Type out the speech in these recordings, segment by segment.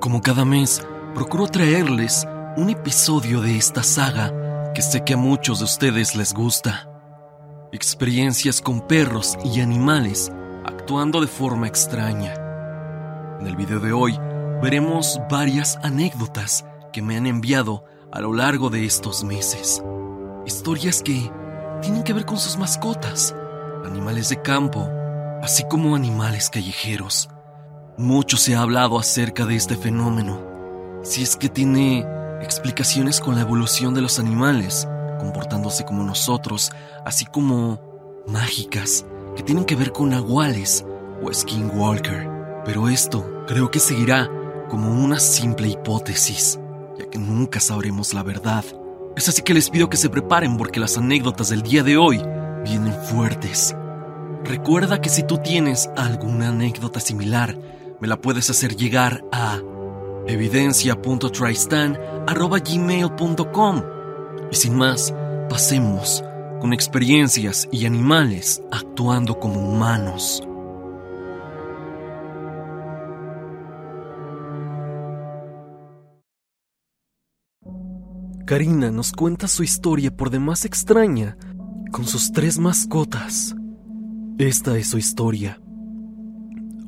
Como cada mes, procuro traerles un episodio de esta saga que sé que a muchos de ustedes les gusta. Experiencias con perros y animales actuando de forma extraña. En el video de hoy veremos varias anécdotas que me han enviado a lo largo de estos meses. Historias que tienen que ver con sus mascotas, animales de campo, así como animales callejeros. Mucho se ha hablado acerca de este fenómeno, si es que tiene explicaciones con la evolución de los animales, comportándose como nosotros, así como mágicas que tienen que ver con nahuales o skinwalker. Pero esto creo que seguirá como una simple hipótesis, ya que nunca sabremos la verdad. Es así que les pido que se preparen porque las anécdotas del día de hoy vienen fuertes. Recuerda que si tú tienes alguna anécdota similar, me la puedes hacer llegar a evidencia.tristan.gmail.com Y sin más, pasemos con experiencias y animales actuando como humanos. Karina nos cuenta su historia por demás extraña con sus tres mascotas. Esta es su historia.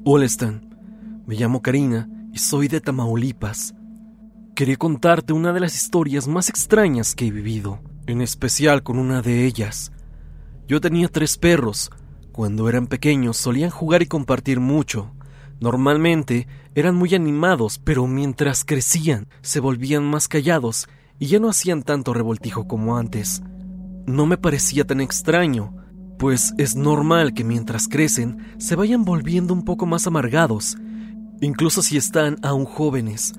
Hola Stan, me llamo Karina y soy de Tamaulipas. Quería contarte una de las historias más extrañas que he vivido, en especial con una de ellas. Yo tenía tres perros. Cuando eran pequeños solían jugar y compartir mucho. Normalmente eran muy animados, pero mientras crecían se volvían más callados y ya no hacían tanto revoltijo como antes. No me parecía tan extraño, pues es normal que mientras crecen se vayan volviendo un poco más amargados incluso si están aún jóvenes.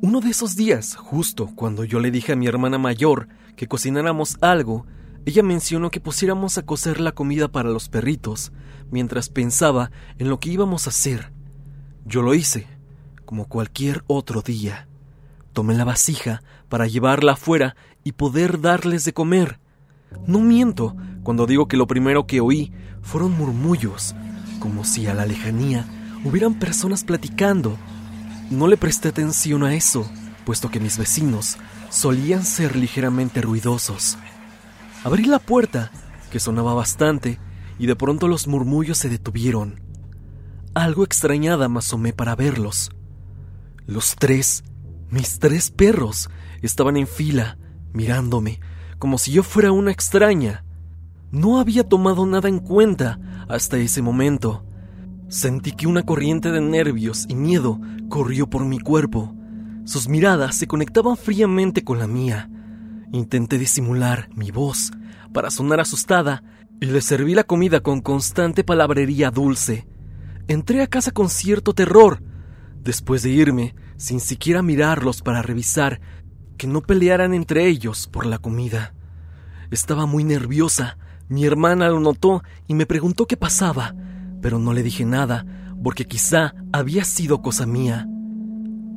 Uno de esos días, justo cuando yo le dije a mi hermana mayor que cocináramos algo, ella mencionó que pusiéramos a cocer la comida para los perritos, mientras pensaba en lo que íbamos a hacer. Yo lo hice, como cualquier otro día. Tomé la vasija para llevarla afuera y poder darles de comer. No miento cuando digo que lo primero que oí fueron murmullos, como si a la lejanía hubieran personas platicando. No le presté atención a eso, puesto que mis vecinos solían ser ligeramente ruidosos. Abrí la puerta, que sonaba bastante, y de pronto los murmullos se detuvieron. Algo extrañada me asomé para verlos. Los tres, mis tres perros, estaban en fila, mirándome, como si yo fuera una extraña. No había tomado nada en cuenta hasta ese momento. Sentí que una corriente de nervios y miedo corrió por mi cuerpo. Sus miradas se conectaban fríamente con la mía. Intenté disimular mi voz para sonar asustada y les serví la comida con constante palabrería dulce. Entré a casa con cierto terror, después de irme, sin siquiera mirarlos para revisar que no pelearan entre ellos por la comida. Estaba muy nerviosa. Mi hermana lo notó y me preguntó qué pasaba pero no le dije nada, porque quizá había sido cosa mía.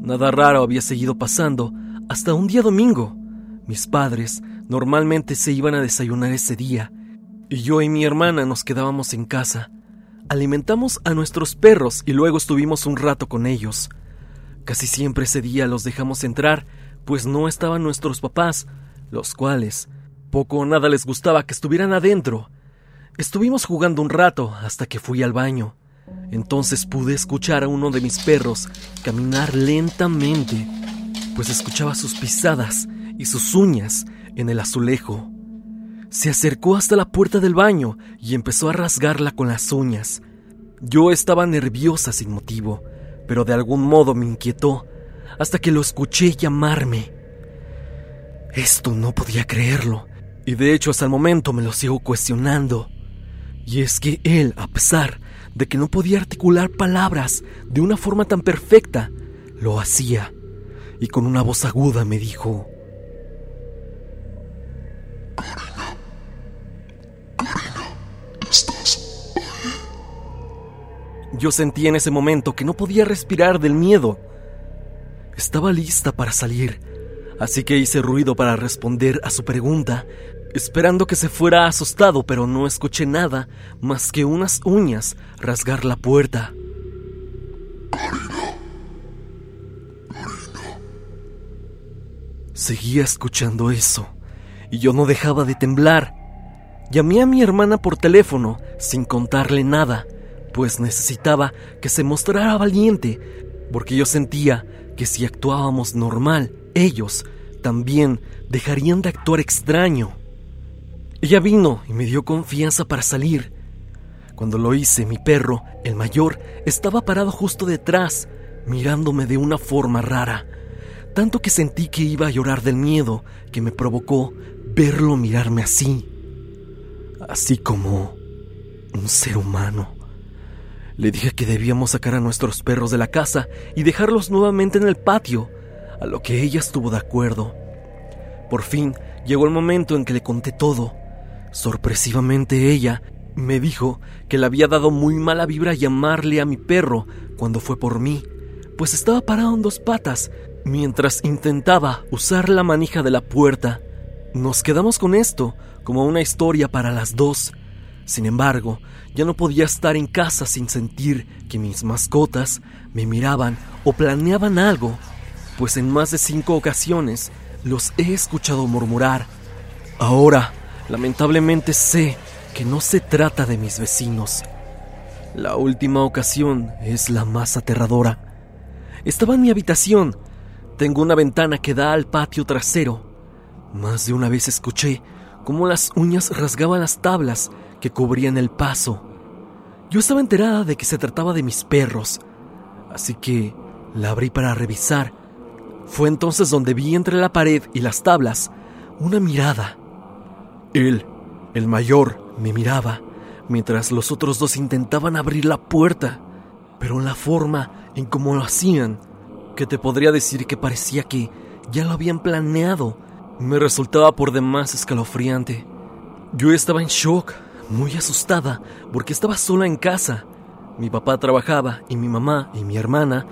Nada raro había seguido pasando hasta un día domingo. Mis padres normalmente se iban a desayunar ese día, y yo y mi hermana nos quedábamos en casa. Alimentamos a nuestros perros y luego estuvimos un rato con ellos. Casi siempre ese día los dejamos entrar, pues no estaban nuestros papás, los cuales poco o nada les gustaba que estuvieran adentro, Estuvimos jugando un rato hasta que fui al baño. Entonces pude escuchar a uno de mis perros caminar lentamente, pues escuchaba sus pisadas y sus uñas en el azulejo. Se acercó hasta la puerta del baño y empezó a rasgarla con las uñas. Yo estaba nerviosa sin motivo, pero de algún modo me inquietó hasta que lo escuché llamarme. Esto no podía creerlo, y de hecho hasta el momento me lo sigo cuestionando. Y es que él, a pesar de que no podía articular palabras de una forma tan perfecta, lo hacía. Y con una voz aguda me dijo, Karina, Karina, ¿estás? Yo sentí en ese momento que no podía respirar del miedo. Estaba lista para salir, así que hice ruido para responder a su pregunta, esperando que se fuera asustado, pero no escuché nada más que unas uñas rasgar la puerta. Seguía escuchando eso, y yo no dejaba de temblar. Llamé a mi hermana por teléfono sin contarle nada, pues necesitaba que se mostrara valiente, porque yo sentía que si actuábamos normal, ellos también dejarían de actuar extraño. Ella vino y me dio confianza para salir. Cuando lo hice, mi perro, el mayor, estaba parado justo detrás, mirándome de una forma rara, tanto que sentí que iba a llorar del miedo que me provocó verlo mirarme así, así como un ser humano. Le dije que debíamos sacar a nuestros perros de la casa y dejarlos nuevamente en el patio, a lo que ella estuvo de acuerdo. Por fin llegó el momento en que le conté todo. Sorpresivamente ella me dijo que le había dado muy mala vibra llamarle a mi perro cuando fue por mí, pues estaba parado en dos patas mientras intentaba usar la manija de la puerta. Nos quedamos con esto como una historia para las dos. Sin embargo, ya no podía estar en casa sin sentir que mis mascotas me miraban o planeaban algo, pues en más de cinco ocasiones los he escuchado murmurar. Ahora, lamentablemente sé que no se trata de mis vecinos. La última ocasión es la más aterradora. Estaba en mi habitación. Tengo una ventana que da al patio trasero. Más de una vez escuché cómo las uñas rasgaban las tablas que cubrían el paso. Yo estaba enterada de que se trataba de mis perros, así que la abrí para revisar. Fue entonces donde vi entre la pared y las tablas una mirada. Él, el mayor, me miraba, mientras los otros dos intentaban abrir la puerta, pero en la forma en cómo lo hacían, que te podría decir que parecía que ya lo habían planeado, me resultaba por demás escalofriante. Yo estaba en shock, muy asustada, porque estaba sola en casa. Mi papá trabajaba y mi mamá y mi hermana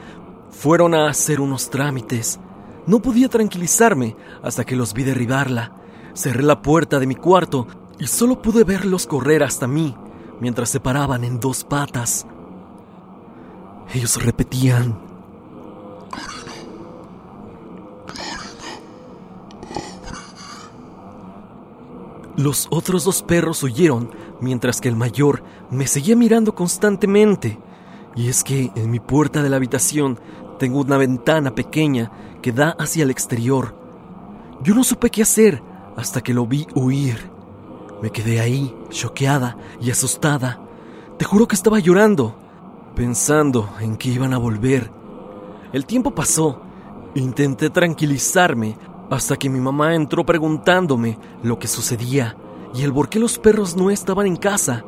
fueron a hacer unos trámites. No podía tranquilizarme hasta que los vi derribarla. Cerré la puerta de mi cuarto y solo pude verlos correr hasta mí mientras se paraban en dos patas. Ellos repetían, Los otros dos perros huyeron, mientras que el mayor me seguía mirando constantemente. Y es que en mi puerta de la habitación tengo una ventana pequeña que da hacia el exterior. Yo no supe qué hacer hasta que lo vi huir. Me quedé ahí, choqueada y asustada. Te juro que estaba llorando, pensando en que iban a volver. El tiempo pasó. Intenté tranquilizarme hasta que mi mamá entró preguntándome lo que sucedía y el por qué los perros no estaban en casa.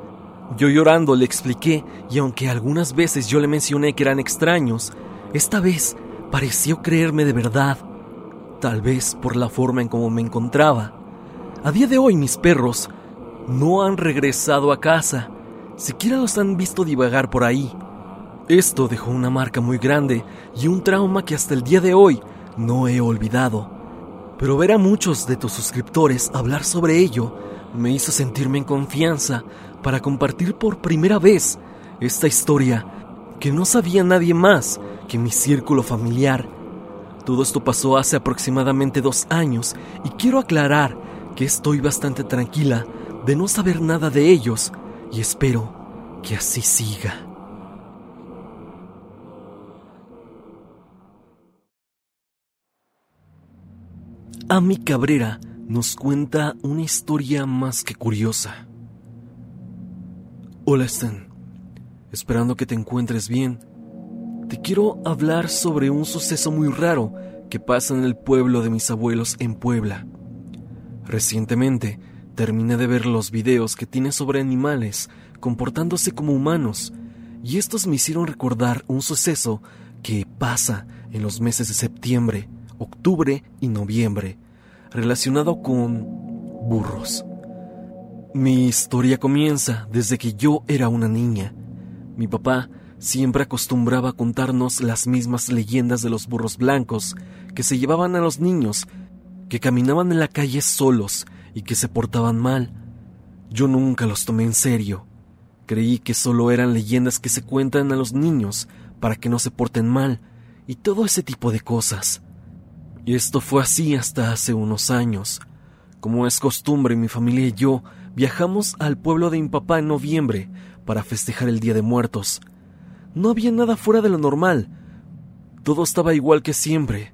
Yo llorando le expliqué y aunque algunas veces yo le mencioné que eran extraños, esta vez pareció creerme de verdad, tal vez por la forma en cómo me encontraba. A día de hoy mis perros no han regresado a casa, siquiera los han visto divagar por ahí. Esto dejó una marca muy grande y un trauma que hasta el día de hoy no he olvidado pero ver a muchos de tus suscriptores hablar sobre ello me hizo sentirme en confianza para compartir por primera vez esta historia que no sabía nadie más que mi círculo familiar. Todo esto pasó hace aproximadamente dos años y quiero aclarar que estoy bastante tranquila de no saber nada de ellos y espero que así siga. Ami Cabrera nos cuenta una historia más que curiosa. Hola Stan, esperando que te encuentres bien. Te quiero hablar sobre un suceso muy raro que pasa en el pueblo de mis abuelos en Puebla. Recientemente terminé de ver los videos que tiene sobre animales comportándose como humanos y estos me hicieron recordar un suceso que pasa en los meses de septiembre octubre y noviembre, relacionado con burros. Mi historia comienza desde que yo era una niña. Mi papá siempre acostumbraba a contarnos las mismas leyendas de los burros blancos que se llevaban a los niños, que caminaban en la calle solos y que se portaban mal. Yo nunca los tomé en serio. Creí que solo eran leyendas que se cuentan a los niños para que no se porten mal y todo ese tipo de cosas. Y esto fue así hasta hace unos años. Como es costumbre, mi familia y yo viajamos al pueblo de mi papá en noviembre para festejar el Día de Muertos. No había nada fuera de lo normal. Todo estaba igual que siempre.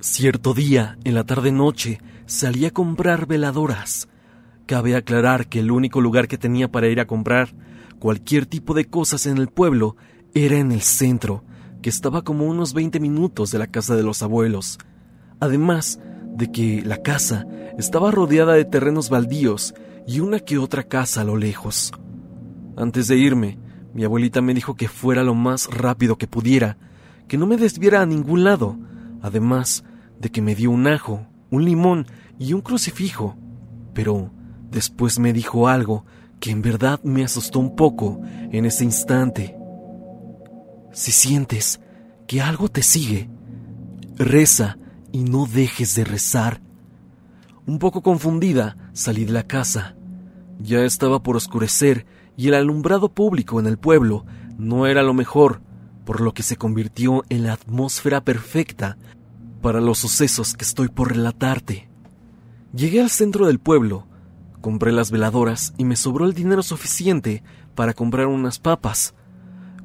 Cierto día, en la tarde-noche, salí a comprar veladoras. Cabe aclarar que el único lugar que tenía para ir a comprar cualquier tipo de cosas en el pueblo era en el centro, que estaba como unos 20 minutos de la casa de los abuelos. Además de que la casa estaba rodeada de terrenos baldíos y una que otra casa a lo lejos. Antes de irme, mi abuelita me dijo que fuera lo más rápido que pudiera, que no me desviara a ningún lado, además de que me dio un ajo, un limón y un crucifijo. Pero después me dijo algo que en verdad me asustó un poco en ese instante. Si sientes que algo te sigue, reza y no dejes de rezar. Un poco confundida, salí de la casa. Ya estaba por oscurecer y el alumbrado público en el pueblo no era lo mejor, por lo que se convirtió en la atmósfera perfecta para los sucesos que estoy por relatarte. Llegué al centro del pueblo, compré las veladoras y me sobró el dinero suficiente para comprar unas papas.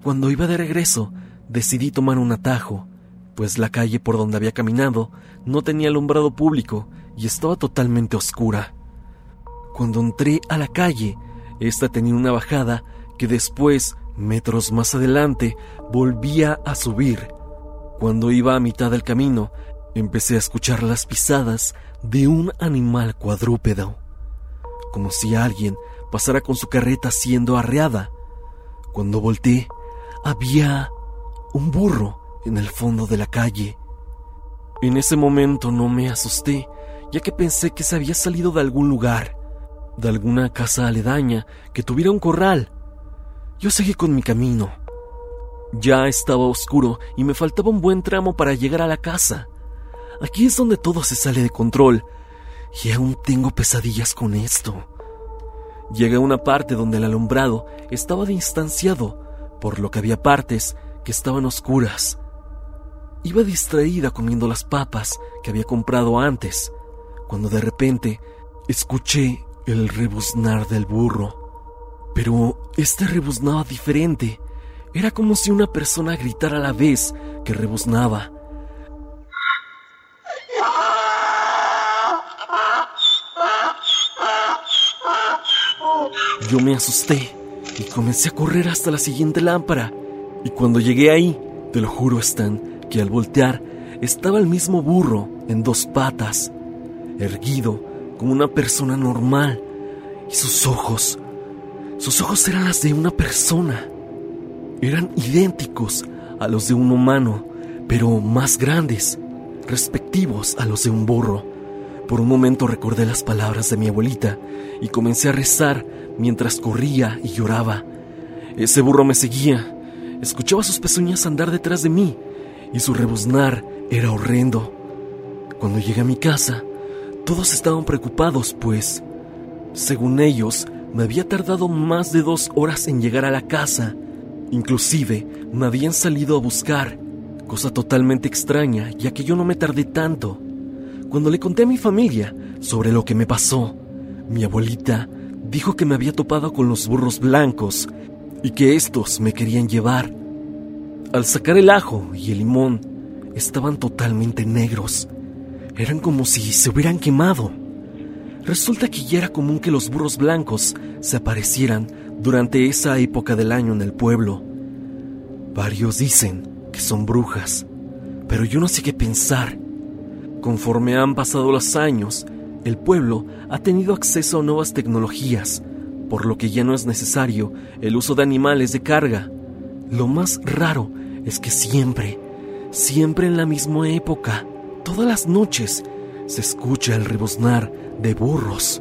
Cuando iba de regreso, decidí tomar un atajo, pues la calle por donde había caminado no tenía alumbrado público y estaba totalmente oscura. Cuando entré a la calle, esta tenía una bajada que después, metros más adelante, volvía a subir. Cuando iba a mitad del camino, empecé a escuchar las pisadas de un animal cuadrúpedo, como si alguien pasara con su carreta siendo arreada. Cuando volteé, había un burro en el fondo de la calle. En ese momento no me asusté, ya que pensé que se había salido de algún lugar, de alguna casa aledaña que tuviera un corral. Yo seguí con mi camino. Ya estaba oscuro y me faltaba un buen tramo para llegar a la casa. Aquí es donde todo se sale de control, y aún tengo pesadillas con esto. Llegué a una parte donde el alumbrado estaba distanciado, por lo que había partes que estaban oscuras. Iba distraída comiendo las papas que había comprado antes, cuando de repente escuché el rebuznar del burro. Pero este rebuznaba diferente. Era como si una persona gritara a la vez que rebuznaba. Yo me asusté y comencé a correr hasta la siguiente lámpara. Y cuando llegué ahí, te lo juro, Stan, que al voltear estaba el mismo burro en dos patas, erguido como una persona normal. Y sus ojos, sus ojos eran las de una persona. Eran idénticos a los de un humano, pero más grandes, respectivos a los de un burro. Por un momento recordé las palabras de mi abuelita y comencé a rezar mientras corría y lloraba. Ese burro me seguía. Escuchaba sus pezuñas andar detrás de mí y su rebuznar era horrendo. Cuando llegué a mi casa, todos estaban preocupados, pues, según ellos, me había tardado más de dos horas en llegar a la casa. Inclusive, me habían salido a buscar, cosa totalmente extraña, ya que yo no me tardé tanto. Cuando le conté a mi familia sobre lo que me pasó, mi abuelita dijo que me había topado con los burros blancos y que estos me querían llevar. Al sacar el ajo y el limón, estaban totalmente negros. Eran como si se hubieran quemado. Resulta que ya era común que los burros blancos se aparecieran durante esa época del año en el pueblo. Varios dicen que son brujas, pero yo no sé qué pensar. Conforme han pasado los años, el pueblo ha tenido acceso a nuevas tecnologías, por lo que ya no es necesario el uso de animales de carga. Lo más raro es que siempre, siempre en la misma época, todas las noches, se escucha el rebuznar de burros.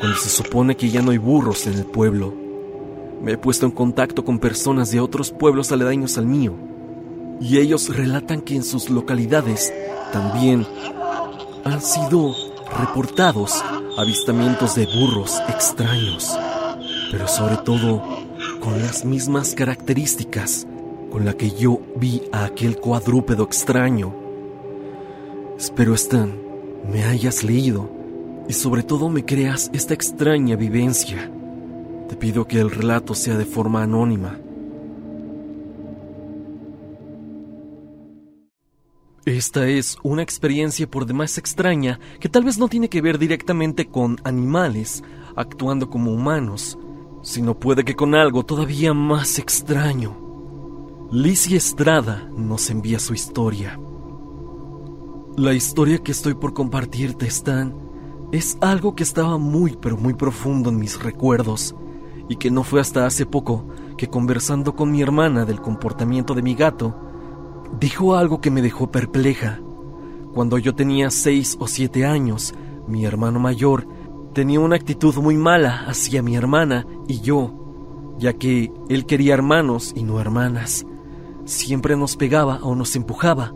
Cuando se supone que ya no hay burros en el pueblo, me he puesto en contacto con personas de otros pueblos aledaños al mío, y ellos relatan que en sus localidades también han sido reportados avistamientos de burros extraños, pero sobre todo con las mismas características con la que yo vi a aquel cuadrúpedo extraño. Espero, Stan, me hayas leído y sobre todo me creas esta extraña vivencia. Te pido que el relato sea de forma anónima. Esta es una experiencia por demás extraña que tal vez no tiene que ver directamente con animales actuando como humanos, sino puede que con algo todavía más extraño. Lizzie Estrada nos envía su historia. La historia que estoy por compartirte, Stan, es algo que estaba muy pero muy profundo en mis recuerdos y que no fue hasta hace poco que conversando con mi hermana del comportamiento de mi gato, dijo algo que me dejó perpleja. Cuando yo tenía seis o siete años, mi hermano mayor tenía una actitud muy mala hacia mi hermana y yo, ya que él quería hermanos y no hermanas. Siempre nos pegaba o nos empujaba,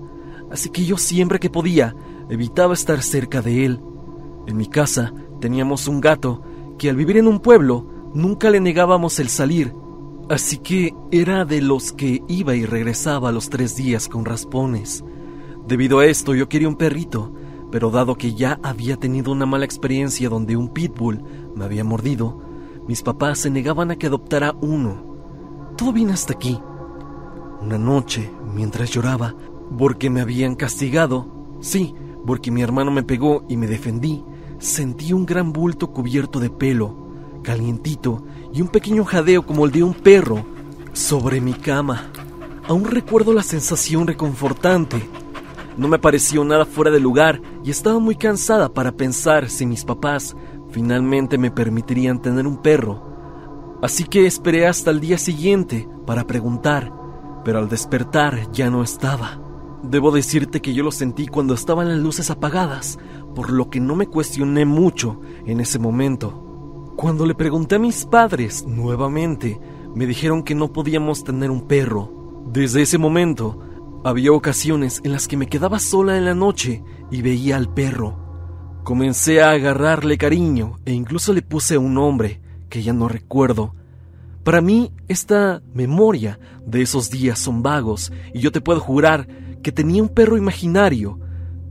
así que yo siempre que podía evitaba estar cerca de él. En mi casa teníamos un gato que al vivir en un pueblo nunca le negábamos el salir, así que era de los que iba y regresaba a los tres días con raspones. Debido a esto yo quería un perrito, pero dado que ya había tenido una mala experiencia donde un pitbull me había mordido, mis papás se negaban a que adoptara uno. Todo bien hasta aquí. Una noche, mientras lloraba, porque me habían castigado, sí, porque mi hermano me pegó y me defendí, sentí un gran bulto cubierto de pelo, calientito, y un pequeño jadeo como el de un perro sobre mi cama. Aún recuerdo la sensación reconfortante no me pareció nada fuera de lugar y estaba muy cansada para pensar si mis papás finalmente me permitirían tener un perro. Así que esperé hasta el día siguiente para preguntar, pero al despertar ya no estaba. Debo decirte que yo lo sentí cuando estaban las luces apagadas, por lo que no me cuestioné mucho en ese momento. Cuando le pregunté a mis padres nuevamente, me dijeron que no podíamos tener un perro. Desde ese momento, había ocasiones en las que me quedaba sola en la noche y veía al perro. Comencé a agarrarle cariño e incluso le puse un nombre que ya no recuerdo. Para mí, esta memoria de esos días son vagos y yo te puedo jurar que tenía un perro imaginario,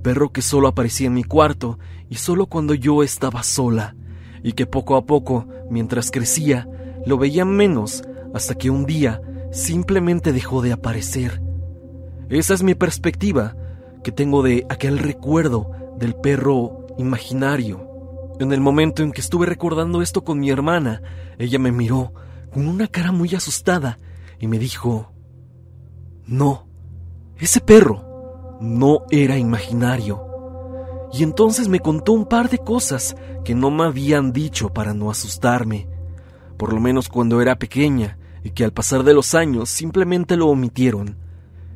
perro que solo aparecía en mi cuarto y solo cuando yo estaba sola, y que poco a poco, mientras crecía, lo veía menos hasta que un día simplemente dejó de aparecer esa es mi perspectiva que tengo de aquel recuerdo del perro imaginario. En el momento en que estuve recordando esto con mi hermana, ella me miró con una cara muy asustada y me dijo, no, ese perro no era imaginario. Y entonces me contó un par de cosas que no me habían dicho para no asustarme, por lo menos cuando era pequeña, y que al pasar de los años simplemente lo omitieron.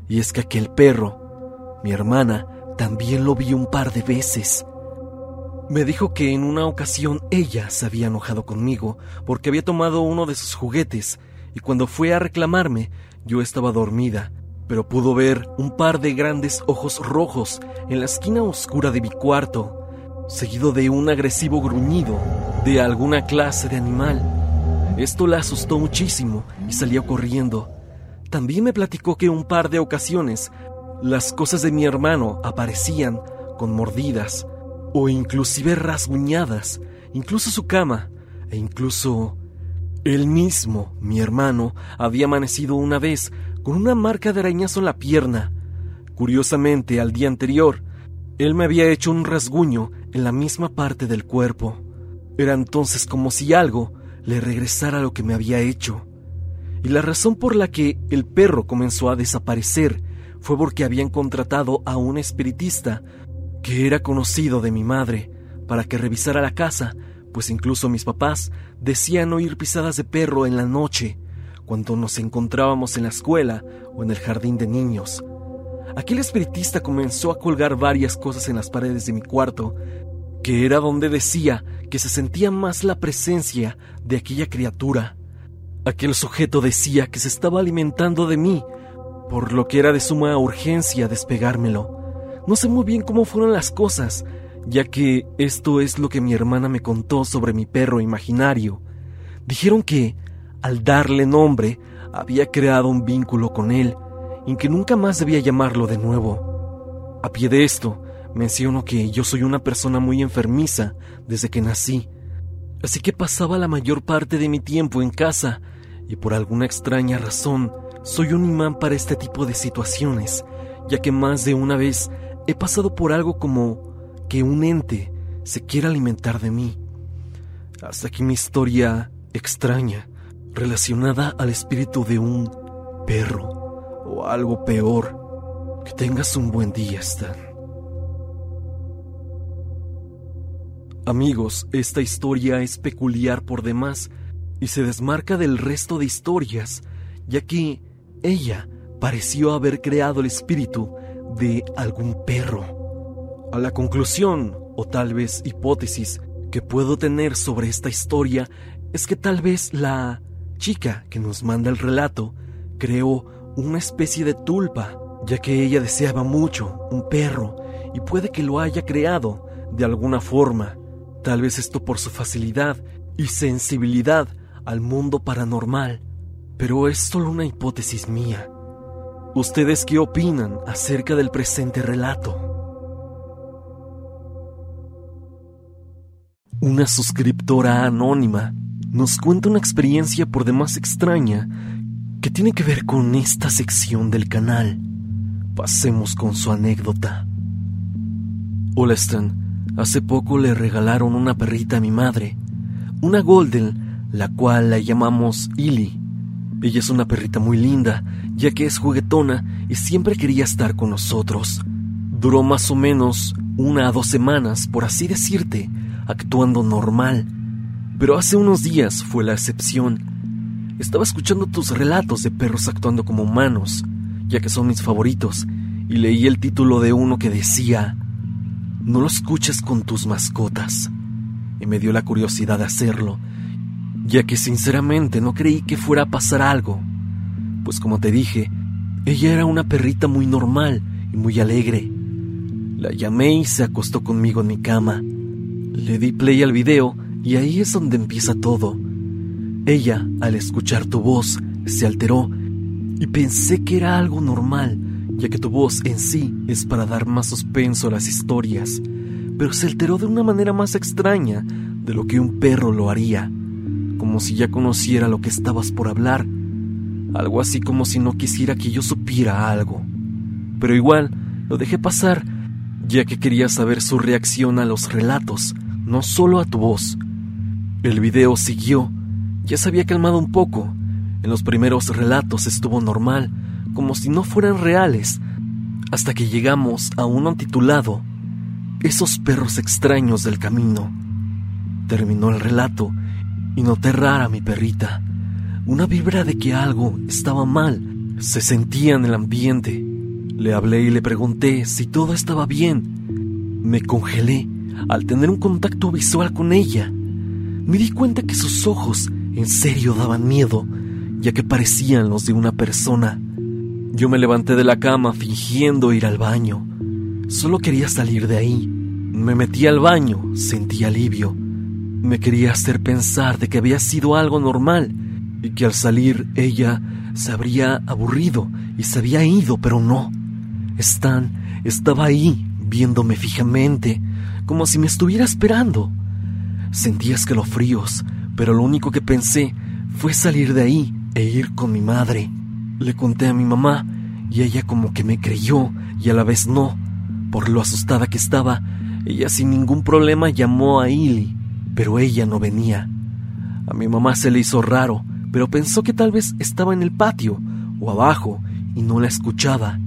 Y es que aquel perro, mi hermana, también lo vi un par de veces. Me dijo que en una ocasión ella se había enojado conmigo porque había tomado uno de sus juguetes y cuando fue a reclamarme yo estaba dormida, pero pudo ver un par de grandes ojos rojos en la esquina oscura de mi cuarto, seguido de un agresivo gruñido de alguna clase de animal. Esto la asustó muchísimo y salió corriendo. También me platicó que un par de ocasiones las cosas de mi hermano aparecían con mordidas o inclusive rasguñadas, incluso su cama e incluso él mismo, mi hermano, había amanecido una vez con una marca de arañazo en la pierna. Curiosamente, al día anterior, él me había hecho un rasguño en la misma parte del cuerpo. Era entonces como si algo le regresara lo que me había hecho. Y la razón por la que el perro comenzó a desaparecer fue porque habían contratado a un espiritista que era conocido de mi madre para que revisara la casa, pues incluso mis papás decían oír pisadas de perro en la noche cuando nos encontrábamos en la escuela o en el jardín de niños. Aquel espiritista comenzó a colgar varias cosas en las paredes de mi cuarto, que era donde decía que se sentía más la presencia de aquella criatura. Aquel sujeto decía que se estaba alimentando de mí, por lo que era de suma urgencia despegármelo. No sé muy bien cómo fueron las cosas, ya que esto es lo que mi hermana me contó sobre mi perro imaginario. Dijeron que, al darle nombre, había creado un vínculo con él, en que nunca más debía llamarlo de nuevo. A pie de esto, menciono que yo soy una persona muy enfermiza desde que nací, así que pasaba la mayor parte de mi tiempo en casa, y por alguna extraña razón, soy un imán para este tipo de situaciones, ya que más de una vez he pasado por algo como que un ente se quiera alimentar de mí. Hasta aquí mi historia extraña, relacionada al espíritu de un perro o algo peor. Que tengas un buen día, Stan. Amigos, esta historia es peculiar por demás y se desmarca del resto de historias, ya que ella pareció haber creado el espíritu de algún perro. A la conclusión, o tal vez hipótesis, que puedo tener sobre esta historia es que tal vez la chica que nos manda el relato creó una especie de tulpa, ya que ella deseaba mucho un perro y puede que lo haya creado de alguna forma, tal vez esto por su facilidad y sensibilidad al mundo paranormal, pero es solo una hipótesis mía. ¿Ustedes qué opinan acerca del presente relato? Una suscriptora anónima nos cuenta una experiencia por demás extraña que tiene que ver con esta sección del canal. Pasemos con su anécdota. Hola Stan, hace poco le regalaron una perrita a mi madre, una golden, la cual la llamamos Illy. Ella es una perrita muy linda, ya que es juguetona y siempre quería estar con nosotros. Duró más o menos una a dos semanas, por así decirte, actuando normal. Pero hace unos días fue la excepción. Estaba escuchando tus relatos de perros actuando como humanos, ya que son mis favoritos, y leí el título de uno que decía, No lo escuches con tus mascotas. Y me dio la curiosidad de hacerlo, ya que sinceramente no creí que fuera a pasar algo. Pues como te dije, ella era una perrita muy normal y muy alegre. La llamé y se acostó conmigo en mi cama. Le di play al video y ahí es donde empieza todo. Ella, al escuchar tu voz, se alteró y pensé que era algo normal, ya que tu voz en sí es para dar más suspenso a las historias, pero se alteró de una manera más extraña de lo que un perro lo haría, como si ya conociera lo que estabas por hablar, algo así como si no quisiera que yo supiera algo. Pero igual, lo dejé pasar, ya que quería saber su reacción a los relatos, no solo a tu voz. El video siguió, ya se había calmado un poco. En los primeros relatos estuvo normal, como si no fueran reales, hasta que llegamos a uno titulado Esos perros extraños del camino. Terminó el relato y noté rara mi perrita. Una vibra de que algo estaba mal se sentía en el ambiente. Le hablé y le pregunté si todo estaba bien. Me congelé al tener un contacto visual con ella. Me di cuenta que sus ojos en serio daban miedo, ya que parecían los de una persona. Yo me levanté de la cama fingiendo ir al baño. Solo quería salir de ahí. Me metí al baño, sentí alivio. Me quería hacer pensar de que había sido algo normal y que al salir ella se habría aburrido y se había ido, pero no. Stan estaba ahí, viéndome fijamente, como si me estuviera esperando. Sentí escalofríos, pero lo único que pensé fue salir de ahí e ir con mi madre. Le conté a mi mamá y ella como que me creyó y a la vez no. Por lo asustada que estaba, ella sin ningún problema llamó a Illy, pero ella no venía. A mi mamá se le hizo raro, pero pensó que tal vez estaba en el patio o abajo y no la escuchaba.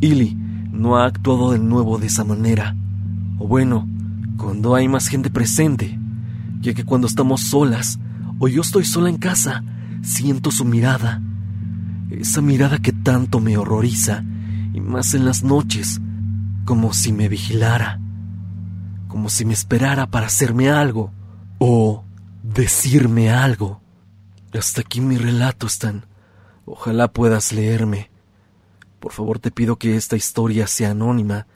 Illy no ha actuado de nuevo de esa manera. O bueno, cuando hay más gente presente, ya que cuando estamos solas o yo estoy sola en casa, siento su mirada. Esa mirada que tanto me horroriza, y más en las noches, como si me vigilara, como si me esperara para hacerme algo o decirme algo. Hasta aquí mi relato, Stan. Ojalá puedas leerme. Por favor te pido que esta historia sea anónima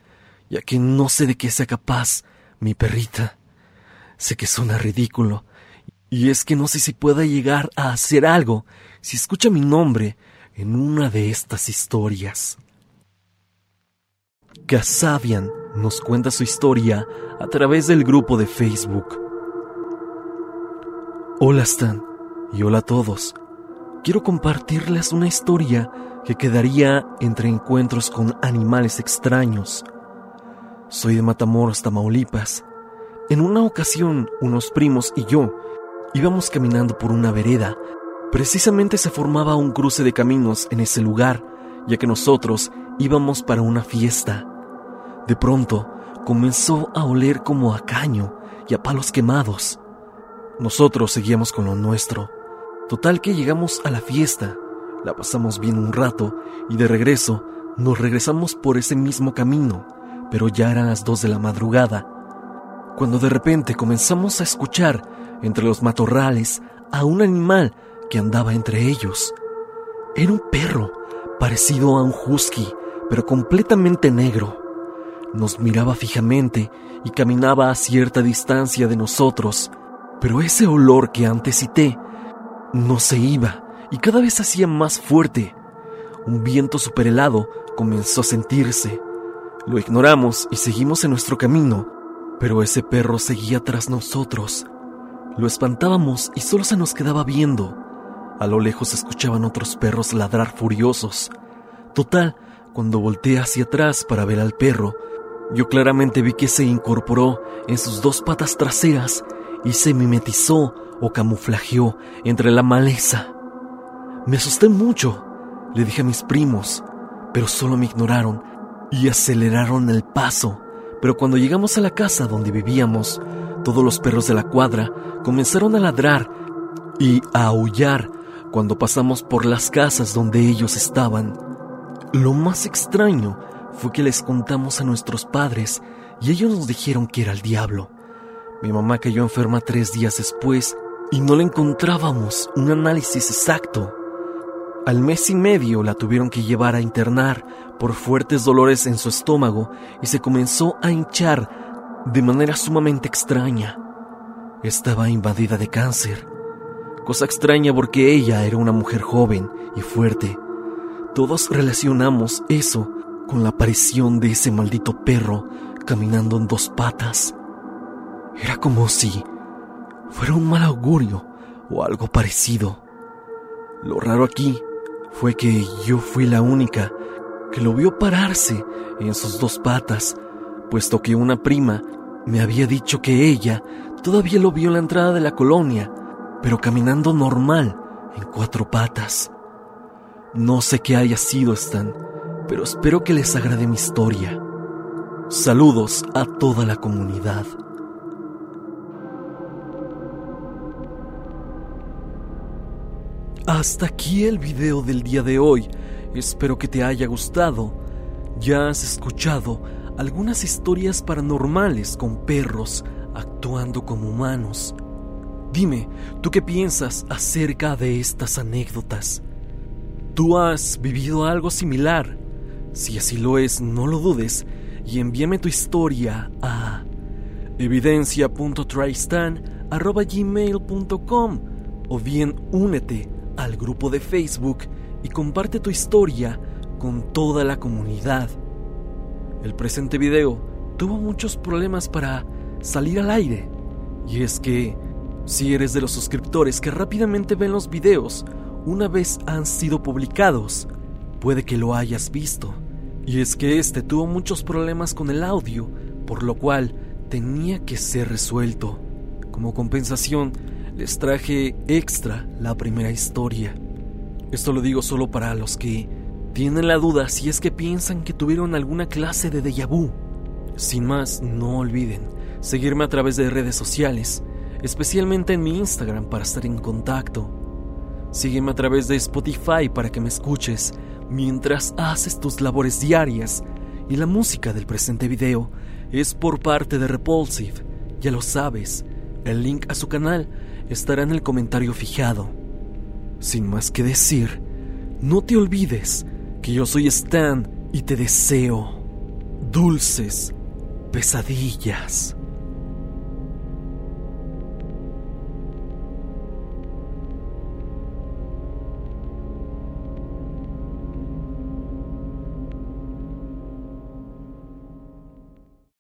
ya que no sé de qué sea capaz mi perrita. Sé que suena ridículo Y es que no sé si pueda llegar a hacer algo si escucha mi nombre en una de estas historias. Casabian nos cuenta su historia a través del grupo de Facebook. Hola Stan y hola a todos. Quiero compartirles una historia que quedaría entre encuentros con animales extraños. Soy de Matamoros, Tamaulipas. En una ocasión, unos primos y yo íbamos caminando por una vereda. Precisamente se formaba un cruce de caminos en ese lugar, ya que nosotros íbamos para una fiesta. De pronto, comenzó a oler como a caño y a palos quemados. Nosotros seguíamos con lo nuestro. Total que llegamos a la fiesta, la pasamos bien un rato y de regreso nos regresamos por ese mismo camino, pero ya eran las dos de la madrugada, cuando de repente comenzamos a escuchar entre los matorrales a un animal que andaba entre ellos. Era un perro, parecido a un husky, pero completamente negro. Nos miraba fijamente y caminaba a cierta distancia de nosotros, pero ese olor que antes cité no se iba y cada vez hacía más fuerte. Un viento superhelado comenzó a sentirse. Lo ignoramos y seguimos en nuestro camino, pero ese perro seguía tras nosotros. Lo espantábamos y solo se nos quedaba viendo. A lo lejos escuchaban otros perros ladrar furiosos. Total, cuando volteé hacia atrás para ver al perro, yo claramente vi que se incorporó en sus dos patas traseras y se mimetizó o camuflajeó entre la maleza. Me asusté mucho, le dije a mis primos, pero solo me ignoraron y aceleraron el paso. Pero cuando llegamos a la casa donde vivíamos, todos los perros de la cuadra comenzaron a ladrar y a aullar cuando pasamos por las casas donde ellos estaban. Lo más extraño fue que les contamos a nuestros padres y ellos nos dijeron que era el diablo. Mi mamá cayó enferma tres días después y no le encontrábamos un análisis exacto. Al mes y medio la tuvieron que llevar a internar por fuertes dolores en su estómago y se comenzó a hinchar de manera sumamente extraña. Estaba invadida de cáncer. Cosa extraña porque ella era una mujer joven y fuerte. Todos relacionamos eso con la aparición de ese maldito perro caminando en dos patas. Era como si fuera un mal augurio o algo parecido. Lo raro aquí fue que yo fui la única que lo vio pararse en sus dos patas, puesto que una prima me había dicho que ella todavía lo vio en la entrada de la colonia, pero caminando normal, en cuatro patas. No sé qué haya sido Stan, pero espero que les agrade mi historia. Saludos a toda la comunidad. Hasta aquí el video del día de hoy. Espero que te haya gustado. Ya has escuchado algunas historias paranormales con perros actuando como humanos. Dime, ¿tú qué piensas acerca de estas anécdotas? ¿Tú has vivido algo similar? Si así lo es, no lo dudes y envíame tu historia a evidencia.tristan.gmail.com o bien únete al grupo de Facebook y comparte tu historia con toda la comunidad. El presente video tuvo muchos problemas para salir al aire. Y es que, si eres de los suscriptores que rápidamente ven los videos una vez han sido publicados, puede que lo hayas visto. Y es que este tuvo muchos problemas con el audio, por lo cual tenía que ser resuelto. Como compensación, les traje extra la primera historia. Esto lo digo solo para los que tienen la duda si es que piensan que tuvieron alguna clase de déjà vu. Sin más, no olviden seguirme a través de redes sociales, especialmente en mi Instagram para estar en contacto. Sígueme a través de Spotify para que me escuches mientras haces tus labores diarias y la música del presente video es por parte de Repulsive, ya lo sabes. El link a su canal estará en el comentario fijado. Sin más que decir, no te olvides que yo soy Stan y te deseo dulces pesadillas.